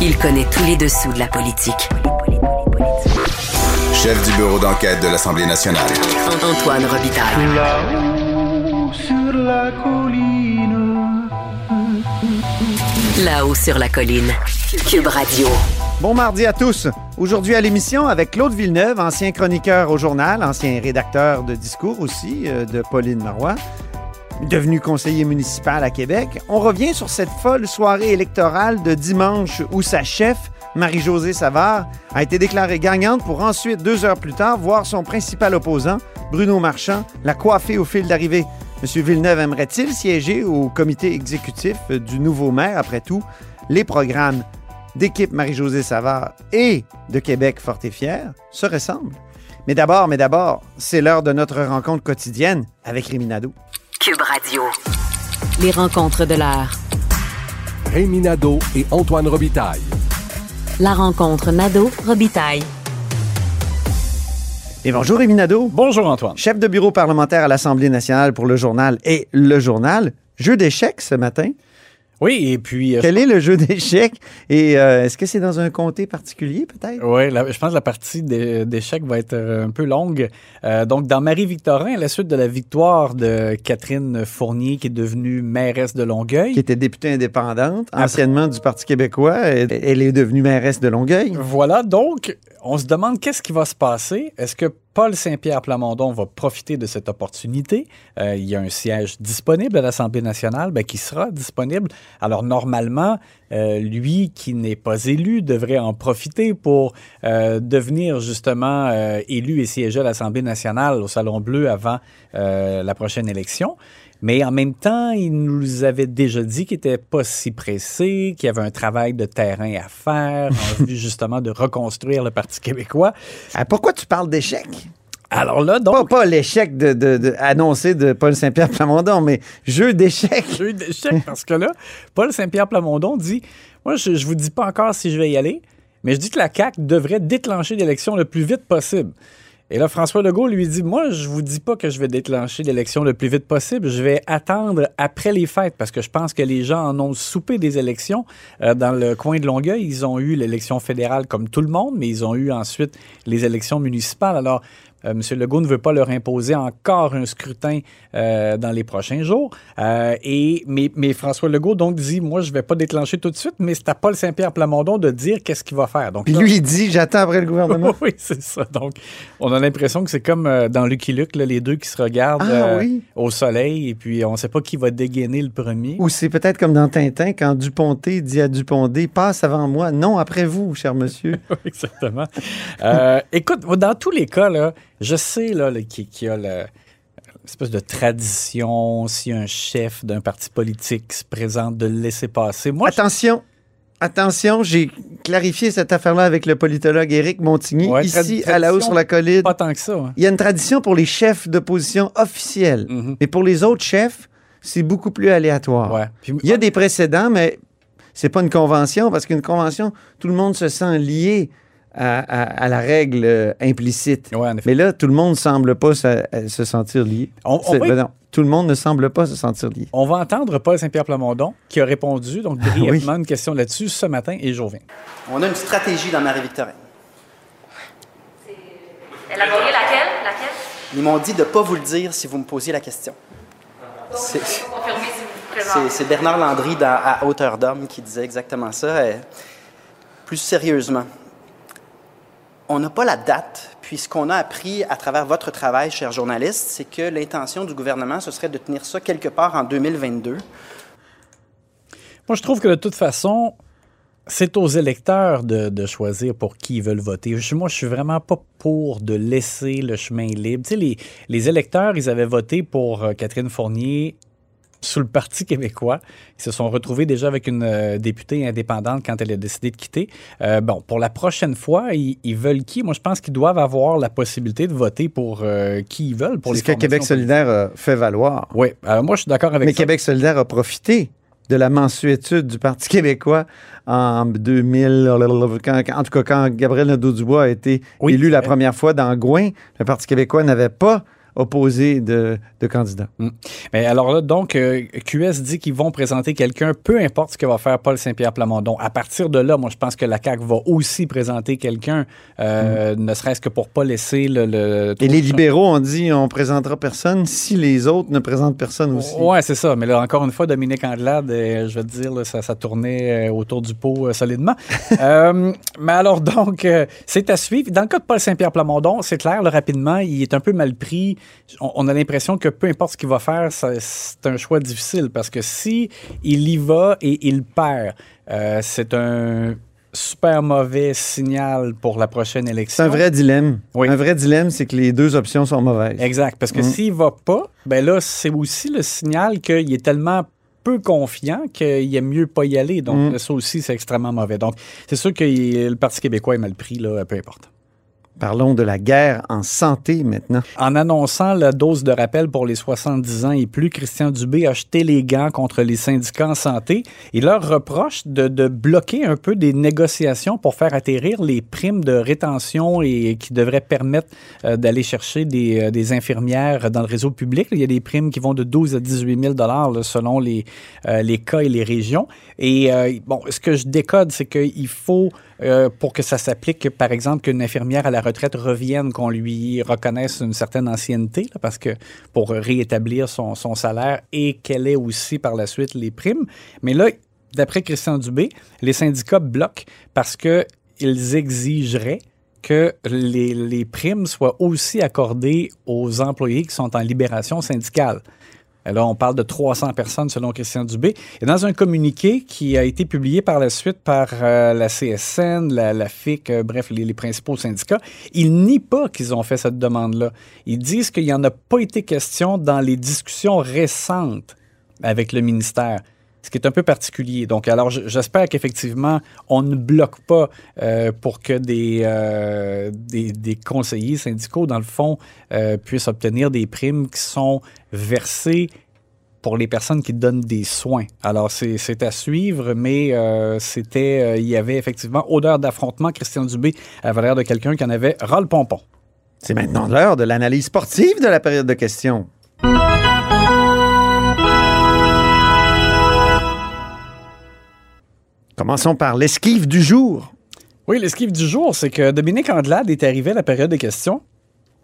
Il connaît tous les dessous de la politique. Chef du bureau d'enquête de l'Assemblée nationale. Antoine Robitaille. Là-haut sur la colline. Là-haut sur la colline. Cube Radio. Bon mardi à tous. Aujourd'hui à l'émission avec Claude Villeneuve, ancien chroniqueur au journal, ancien rédacteur de discours aussi euh, de Pauline Marois, devenu conseiller municipal à Québec. On revient sur cette folle soirée électorale de dimanche où sa chef, Marie-Josée Savard, a été déclarée gagnante pour ensuite, deux heures plus tard, voir son principal opposant, Bruno Marchand, la coiffer au fil d'arrivée. M. Villeneuve aimerait-il siéger au comité exécutif du nouveau maire? Après tout, les programmes d'équipe Marie-Josée Savard et de Québec Fort et Fier se ressemblent. Mais d'abord, mais d'abord, c'est l'heure de notre rencontre quotidienne avec Rémi Nadeau. Cube Radio. Les rencontres de l'heure. Rémi Nadeau et Antoine Robitaille. La rencontre Nadeau-Robitaille. Et bonjour Rémi Nadeau, Bonjour Antoine. chef de bureau parlementaire à l'Assemblée nationale pour le journal et le journal. Jeu d'échecs ce matin. Oui, et puis... euh, Quel est le jeu d'échecs? Et euh, est-ce que c'est dans un comté particulier peut-être? Oui, je pense que la partie d'é- d'échecs va être euh, un peu longue. Euh, donc, dans Marie-Victorin, à la suite de la victoire de Catherine Fournier, qui est devenue mairesse de Longueuil, Qui était députée indépendante, anciennement du Parti québécois. Elle, elle est devenue mairesse de Longueuil. Voilà, donc, on se demande qu'est-ce qui va se passer. Est-ce que Paul Saint-Pierre Plamondon va profiter de cette opportunité? Euh, il y a un siège disponible à l'Assemblée nationale ben, qui sera disponible. Alors, normalement, euh, lui qui n'est pas élu devrait en profiter pour euh, devenir justement élu et siéger à l'Assemblée nationale au Salon Bleu avant la prochaine élection. Mais en même temps, il nous avait déjà dit qu'il n'était pas si pressé, qu'il y avait un travail de terrain à faire en vue justement de reconstruire le Parti québécois. Ah, pourquoi tu parles d'échecs? Alors là, Pas, donc, pas l'échec de, de- de- annoncé de Paul Saint-Pierre Plamondon, mais jeu d'échecs. jeu d'échecs, parce que là, Paul Saint-Pierre Plamondon dit Moi, je ne vous dis pas encore si je vais y aller, mais je dis que la CAQ devrait déclencher l'élection le plus vite possible. Et là, François Legault lui dit Moi, je vous dis pas que je vais déclencher l'élection le plus vite possible. Je vais attendre après les fêtes parce que je pense que les gens en ont soupé des élections. Euh, dans le coin de Longueuil, ils ont eu l'élection fédérale comme tout le monde, mais ils ont eu ensuite les élections municipales. Alors, euh, M. Legault ne veut pas leur imposer encore un scrutin euh, dans les prochains jours. Euh, et, mais, mais François Legault donc dit Moi, je ne vais pas déclencher tout de suite, mais c'est à Paul Saint-Pierre Plamondon de dire qu'est-ce qu'il va faire. Donc, Puis là- lui, il dit J'attends après le gouvernement. oui, c'est ça. Donc, on a l'impression que c'est comme euh, dans Lucky Luke, là, les deux qui se regardent Ah, oui. au soleil, et puis on ne sait pas qui va dégainer le premier. Ou c'est peut-être comme dans Tintin, quand Duponté dit à Dupondé Passe avant moi, non après vous, cher monsieur. Exactement. Écoute, dans tous les cas, là, je sais là, là, qu'il y a le- espèce de tradition, si un chef d'un parti politique se présente, de le laisser passer. Moi, je- Attention, attention, j'ai clarifié cette affaire-là avec le politologue Éric Montigny, Ouais, ici à la haut sur la colline. pas tant que ça. hein. Il y a une tradition pour les chefs d'opposition officiels. Mhm. Mais pour les autres chefs, c'est beaucoup plus aléatoire. Ouais. Puis- Il y a des précédents, mais c'est pas une convention, parce qu'une convention, tout le monde se sent lié à, à- à la règle euh, implicite. Ouais, en effet. Mais là, tout le monde ne semble pas se, euh, se sentir lié. On- va- ben non, tout le monde ne semble pas se sentir lié. On va entendre Paul Saint-Pierre Plamondon qui a répondu donc Ah brièvement une question là-dessus ce matin et je reviens. On a une stratégie dans Marie-Victorin. Élaborer laquelle? Laquelle? Ils m'ont dit de ne pas vous le dire si vous me posiez la question. C'est- si Bernard Landry dans À hauteur d'homme qui disait exactement ça. Et plus sérieusement, on n'a pas la date, puis ce qu'on a appris à travers votre travail, cher journaliste, c'est que l'intention du gouvernement, ce serait de tenir ça quelque part en 2022. Moi, je trouve que de toute façon, c'est aux électeurs de, choisir pour qui ils veulent voter. Moi, je suis vraiment pas pour de laisser le chemin libre. Les électeurs, ils avaient voté pour euh, Catherine Fournier sous le Parti québécois. Ils se sont retrouvés déjà avec une euh, députée indépendante quand elle a décidé de quitter. Euh, bon, pour la prochaine fois, ils, ils veulent qui? Moi, je pense qu'ils doivent avoir la possibilité de voter pour euh, qui ils veulent. Pour C'est ce que Québec solidaire fait valoir. Oui, alors moi, je suis d'accord avec Mais ça. Québec solidaire a profité de la mensuétude du Parti québécois en 2000, quand- en tout cas quand Gabriel Nadeau-Dubois a été Oui, élu la première fois dans Gouin, le Parti québécois n'avait pas opposé de, de candidats. Mais alors là, donc, euh, QS dit qu'ils vont présenter quelqu'un, peu importe ce que va faire Paul Saint-Pierre Plamondon. À partir de là, moi, je pense que la CAQ va aussi présenter quelqu'un, euh, ne serait-ce que pour pas laisser le... le- Et les libéraux ont dit on présentera personne si les autres ne présentent personne aussi. Ouais, c'est ça. Mais là, encore une fois, Dominique Andelade, euh, je vais te dire, là, ça, ça tournait autour du pot solidement. Mais alors, donc, c'est à suivre. Dans le cas de Paul Saint-Pierre Plamondon, c'est clair, là, rapidement, il est un peu mal pris. On, on a l'impression que peu importe ce qu'il va faire, c'est un choix difficile parce que si il y va et il perd, euh, c'est un super mauvais signal pour la prochaine élection. C'est un vrai dilemme. Oui. Un vrai dilemme, c'est que les deux options sont mauvaises. Exact. Parce que Mm. s'il va pas, ben là, c'est aussi le signal qu'il est tellement peu confiant qu'il aime mieux pas y aller. Donc, Mm. ça aussi, c'est extrêmement mauvais. Donc, c'est sûr que le Parti québécois est mal pris, là, peu importe. Parlons de la guerre en santé maintenant. En annonçant la dose de rappel pour les 70 ans et plus, Christian Dubé a jeté les gants contre les syndicats en santé. Il leur reproche de, bloquer un peu des négociations pour faire atterrir les primes de rétention et qui devraient permettre euh, d'aller chercher des, euh, des infirmières dans le réseau public. Il y a des primes qui vont de 12 à 18 000 là, selon les, euh, les cas et les régions. Et bon, ce que je décode, c'est qu'il faut, euh, pour que ça s'applique, par exemple, qu'une infirmière à la retraite revienne, qu'on lui reconnaisse une certaine ancienneté, parce que pour réétablir son, salaire et qu'elle ait aussi par la suite les primes. Mais là, d'après Christian Dubé, les syndicats bloquent parce qu'ils exigeraient que les primes soient aussi accordées aux employés qui sont en libération syndicale. Là, on parle de 300 personnes selon Christian Dubé. Et dans un communiqué qui a été publié par la suite par euh, la CSN, la, la FIC, euh, bref, les, les principaux syndicats, ils nient pas qu'ils ont fait cette demande-là. Ils disent qu'il n'y en a pas été question dans les discussions récentes avec le ministère. Ce qui est un peu particulier. Donc, alors, j'espère qu'effectivement, on ne bloque pas euh, pour que des, euh, des, des conseillers syndicaux, dans le fond, euh, puissent obtenir des primes qui sont versées pour les personnes qui donnent des soins. Alors, c'est à suivre, mais c'était, il y avait effectivement odeur d'affrontement. Christian Dubé avait l'air de quelqu'un qui en avait ras le pompon. C'est maintenant l'heure de l'analyse sportive de la période de questions. Commençons par l'esquive du jour. Oui, l'esquive du jour, c'est que Dominique Andelade est arrivé à la période des questions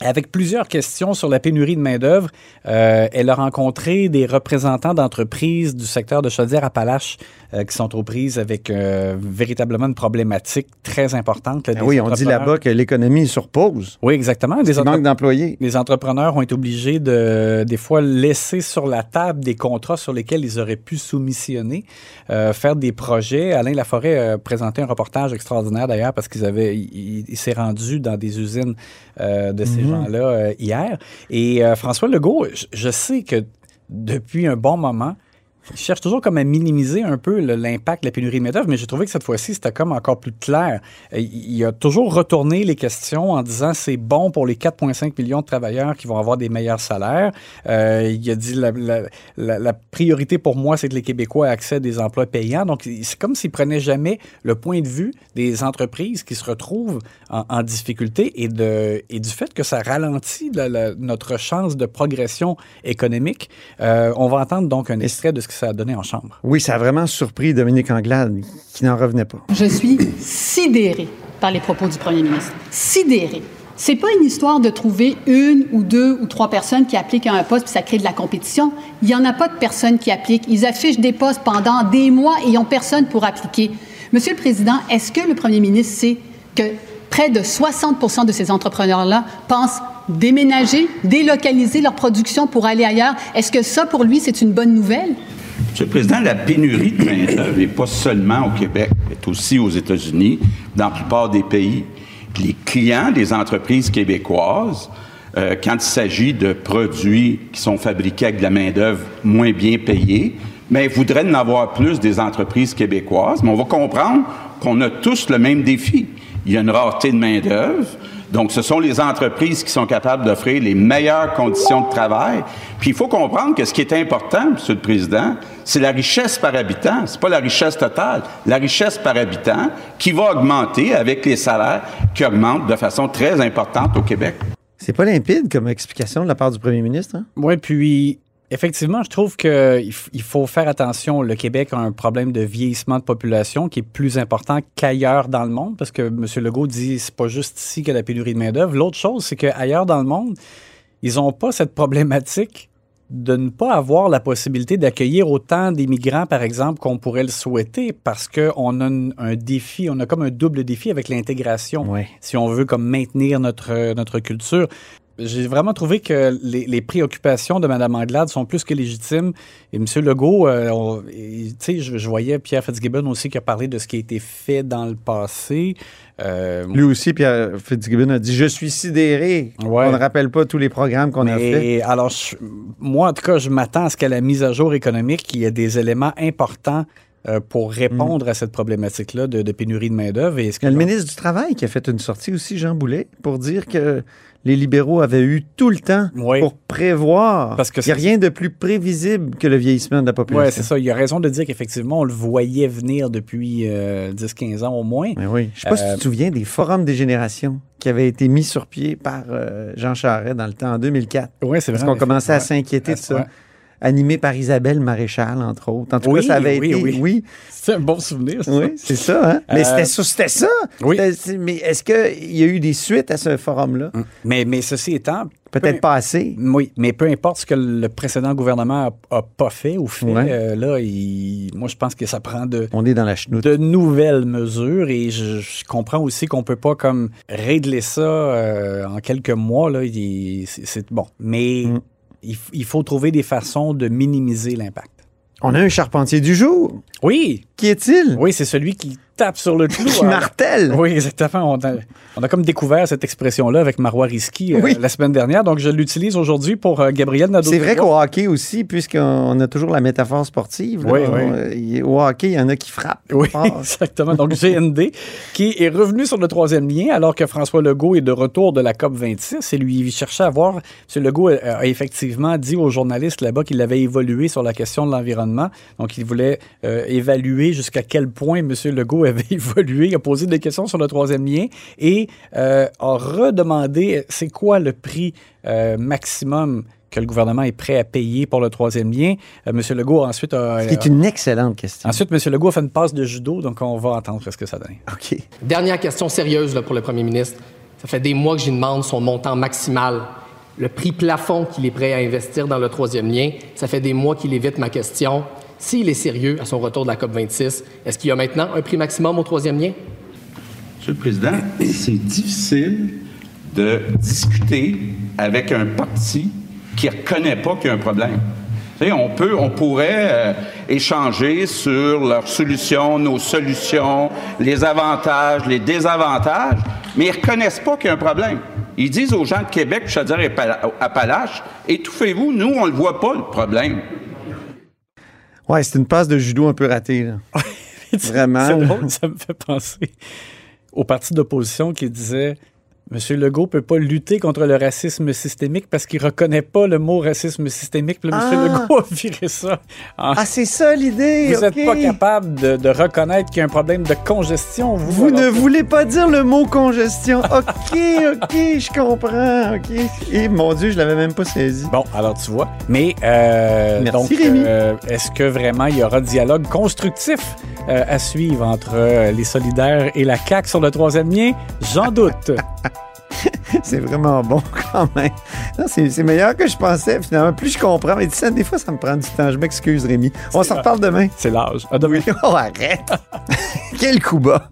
avec plusieurs questions sur la pénurie de main-d'œuvre. Euh, elle a rencontré des représentants d'entreprises du secteur de Chaudière-Appalaches euh, qui sont aux prises avec euh, véritablement une problématique très importante. là, Ben des oui, on dit là-bas que l'économie est sur pause. Oui, exactement. Des manque d'employés. les entrepreneurs ont été obligés de, des fois, laisser sur la table des contrats sur lesquels ils auraient pu soumissionner, euh, faire des projets. Alain Laforêt a présenté un reportage extraordinaire d'ailleurs parce qu'ils avaient, il, s'est rendu dans des usines euh, de ces gens-là euh, hier. Et euh, François Legault, je, je sais que depuis un bon moment, il cherche toujours comme à minimiser un peu l'impact de la pénurie de main-d'œuvre, mais j'ai trouvé que cette fois-ci, c'était comme encore plus clair. Euh, Il a toujours retourné les questions en disant c'est bon pour les 4,5 millions de travailleurs qui vont avoir des meilleurs salaires. Euh, il a dit la, la- priorité pour moi, c'est que les Québécois accès à des emplois payants. Donc, c'est comme s'il prenait jamais le point de vue des entreprises qui se retrouvent en, difficulté et, du fait que ça ralentit notre chance de progression économique. Euh, on va entendre donc un extrait de ce que ça a donné en chambre. Oui, ça a vraiment surpris Dominique Anglade, qui n'en revenait pas. Je suis sidérée par les propos du premier ministre. Sidérée. C'est pas une histoire de trouver une ou deux ou trois personnes qui appliquent à un poste puis ça crée de la compétition. Il y en a pas de personnes qui appliquent. Ils affichent des postes pendant des mois et ils ont personne pour appliquer. Monsieur le Président, est-ce que le premier ministre sait que près de 60% de ces entrepreneurs-là pensent déménager, délocaliser leur production pour aller ailleurs? Est-ce que ça, pour lui, c'est une bonne nouvelle? Monsieur le Président, la pénurie de main-d'œuvre n'est pas seulement au Québec, est aussi aux États-Unis, dans la plupart des pays. Les clients des entreprises québécoises, euh, quand il s'agit de produits qui sont fabriqués avec de la main-d'œuvre moins bien payée, mais voudraient en avoir plus des entreprises québécoises. Mais on va comprendre qu'on a tous le même défi. Il y a une rareté de main-d'œuvre. Donc, ce sont les entreprises qui sont capables d'offrir les meilleures conditions de travail. Puis, il faut comprendre que ce qui est important, Monsieur le Président, c'est la richesse par habitant. C'est pas la richesse totale. La richesse par habitant qui va augmenter avec les salaires qui augmentent de façon très importante au Québec. C'est pas limpide comme explication de la part du premier ministre. Hein? Oui, puis effectivement, je trouve qu'il il faut faire attention. Le Québec a un problème de vieillissement de population qui est plus important qu'ailleurs dans le monde, parce que M. Legault dit c'est pas juste ici que la pénurie de main-d'œuvre. L'autre chose, c'est qu'ailleurs dans le monde, ils n'ont pas cette problématique de ne pas avoir la possibilité d'accueillir autant d'immigrants, par exemple, qu'on pourrait le souhaiter, parce qu'on a un, un défi, on a comme un double défi avec l'intégration, si on veut comme maintenir notre, notre culture. J'ai vraiment trouvé que les, les, préoccupations de Mme Anglade sont plus que légitimes. Et M. Legault, euh, tu sais, je, je, voyais Pierre Fitzgibbon aussi qui a parlé de ce qui a été fait dans le passé. Euh, Lui aussi, Pierre Fitzgibbon a dit Je suis sidéré. Ouais. On ne rappelle pas tous les programmes qu'on a fait. Alors, je, moi, en tout cas, je m'attends à ce qu'à la mise à jour économique, il y ait des éléments importants euh, pour répondre à cette problématique-là de, de, pénurie de main-d'œuvre. Il y a le ministre du Travail qui a fait une sortie aussi, Jean Boulet, pour dire que les libéraux avaient eu tout le temps oui. pour prévoir. Parce que il n'y a rien de plus prévisible que le vieillissement de la population. Oui, c'est ça. Il y a raison de dire qu'effectivement, on le voyait venir depuis euh, 10-15 ans au moins. Mais oui. Je ne sais pas euh, si tu te souviens des forums des générations qui avaient été mis sur pied par euh, Jean Charest dans le temps, en 2004. Oui, c'est vrai. Parce qu'on commençait à s'inquiéter de ça. Ouais animé par Isabelle Maréchal, entre autres. En tout oui, cas, ça avait oui, été. Oui, oui. C'est un bon souvenir. Ça. Oui, c'est ça. Hein? Mais Euh, c'était ça. Oui. Mais est-ce qu'il y a eu des suites à ce forum-là? Mais, mais ceci étant. Peut-être pas assez. Oui, mais peu importe ce que le précédent gouvernement a, a pas fait ou fait, Ouais. euh, là, il- moi, je pense que ça prend de, On est dans la chenoute. de nouvelles mesures et je, je comprends aussi qu'on peut pas comme régler ça euh, en quelques mois. Là, c'est, c'est- bon, mais Mm. Il, faut trouver des façons de minimiser l'impact. On a un charpentier du jour. Oui, Qui est-il? oui, c'est celui qui tape sur le clou. Qui hein. martèle. Oui, exactement. On a, on a comme découvert cette expression-là avec Marois Risky euh, la semaine dernière, donc je l'utilise aujourd'hui pour euh, Gabriel Nadeau. C'est vrai qu'au hockey aussi, puisqu'on a toujours la métaphore sportive, là, Oui, oui. on- euh, au hockey, il y en a qui frappent. Oui, fort. exactement. Donc, GND, qui est revenu sur le troisième lien alors que François Legault est de retour de la COP26 et lui il cherchait à voir. M. Legault a, a effectivement dit aux journalistes là-bas qu'il avait évolué sur la question de l'environnement. Donc, il voulait euh, évaluer jusqu'à quel point M. Legault avait évolué. Il a posé des questions sur le troisième lien et euh, a redemandé c'est quoi le prix euh, maximum que le gouvernement est prêt à payer pour le troisième lien? Euh, M. Legault ensuite a... Ce qui est une excellente question. Ensuite, M. Legault a fait une passe de judo, donc on va entendre ce que ça donne. OK. Dernière question sérieuse là, pour le premier ministre. Ça fait des mois que j'y demande son montant maximal, le prix plafond qu'il est prêt à investir dans le troisième lien. Ça fait des mois qu'il évite ma question. S'il est sérieux à son retour de la COP26, est-ce qu'il y a maintenant un prix maximum au troisième lien? Monsieur le Président, c'est difficile de discuter avec un parti qui ne reconnaît pas qu'il y a un problème. On, peut, on pourrait euh, échanger sur leurs solutions, nos solutions, les avantages, les désavantages, mais ils ne reconnaissent pas qu'il y a un problème. Ils disent aux gens de Québec, je veux dire Appalaches, étouffez-vous, nous, on ne le voit pas, le problème. Ouais, c'est une passe de judo un peu ratée. Là. Vraiment. C'est drôle, ça me fait penser au parti d'opposition qui disait M. Legault peut pas lutter contre le racisme systémique parce qu'il reconnaît pas le mot racisme systémique. Puis là, Ah. M. Legault a viré ça. en- Ah, c'est ça l'idée. vous n'êtes pas capable de, de reconnaître qu'il y a un problème de congestion. Vous, ne voulez pas dire le mot congestion. OK, OK, je comprends. OK. Et mon Dieu, je l'avais même pas saisi. Bon, alors tu vois. Mais euh, Merci, donc, euh, est-ce que vraiment il y aura dialogue constructif euh, à suivre entre euh, les solidaires et la CAQ sur le troisième lien? J'en doute. C'est vraiment bon quand même. C'est meilleur que je pensais. Finalement, plus je comprends. Mais ça, des fois, ça me prend du temps. Je m'excuse, Rémi. On s'en reparle demain. C'est l'âge. À demain. Oh, arrête. Quel coup bas.